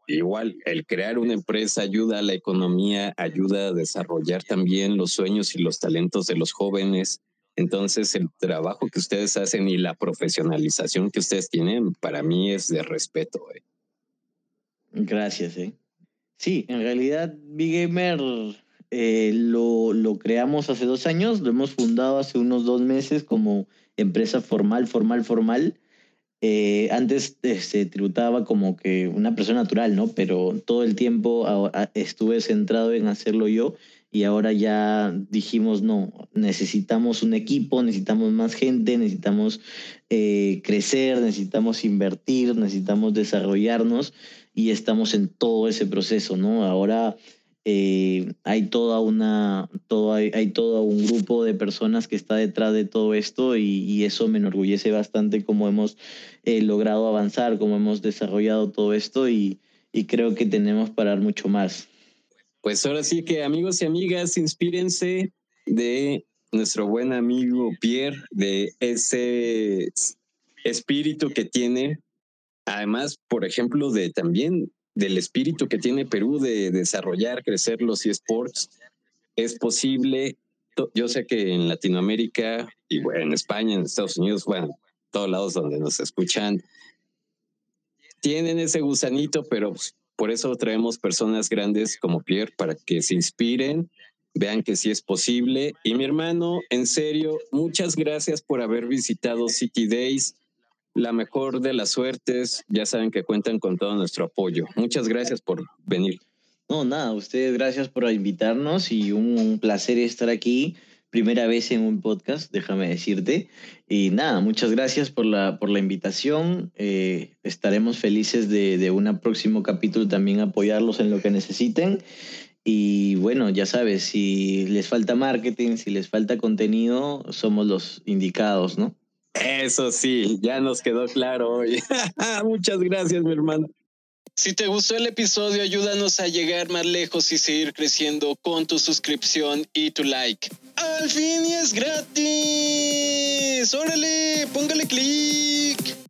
Igual, el crear una empresa ayuda a la economía, ayuda a desarrollar también los sueños y los talentos de los jóvenes. Entonces, el trabajo que ustedes hacen y la profesionalización que ustedes tienen, para mí es de respeto. Eh. Gracias, eh. Sí, en realidad Big Gamer eh, lo, lo, creamos hace dos años, lo hemos fundado hace unos dos meses como empresa formal, formal, formal. Eh, antes eh, se tributaba como que una persona natural, ¿no? Pero todo el tiempo estuve centrado en hacerlo yo y ahora ya dijimos, no, necesitamos un equipo, necesitamos más gente, necesitamos crecer, necesitamos invertir, necesitamos desarrollarnos y estamos en todo ese proceso, ¿no? Ahora eh, hay toda una, todo hay, todo un grupo de personas que está detrás de todo esto y, eso me enorgullece bastante cómo hemos eh, logrado avanzar, cómo hemos desarrollado todo esto y, y creo que tenemos para dar mucho más. Pues ahora sí que amigos y amigas, inspírense de nuestro buen amigo Pierre, de ese espíritu que tiene Además, por ejemplo, de también del espíritu que tiene Perú de desarrollar, crecer los eSports, es posible. Yo sé que en Latinoamérica y bueno, en España, en Estados Unidos, bueno, todos lados donde nos escuchan, tienen ese gusanito, pero pues, por eso traemos personas grandes como Pierre para que se inspiren, vean que sí es posible. Y mi hermano, en serio, muchas gracias por haber visitado City Days la mejor de las suertes. Ya saben que cuentan con todo nuestro apoyo. Muchas gracias por venir. No, nada, ustedes gracias por invitarnos y un, placer estar aquí. Primera vez en un podcast, déjame decirte. Y nada, muchas gracias por la, por la invitación. Eh, estaremos felices de, de un próximo capítulo también apoyarlos en lo que necesiten. Y bueno, ya sabes, si les falta marketing, si les falta contenido, somos los indicados, ¿no? Eso sí, ya nos quedó claro hoy. Muchas gracias, mi hermano. Si te gustó el episodio, ayúdanos a llegar más lejos y seguir creciendo con tu suscripción y tu like. ¡Al fin y es gratis! ¡Órale! ¡Póngale clic!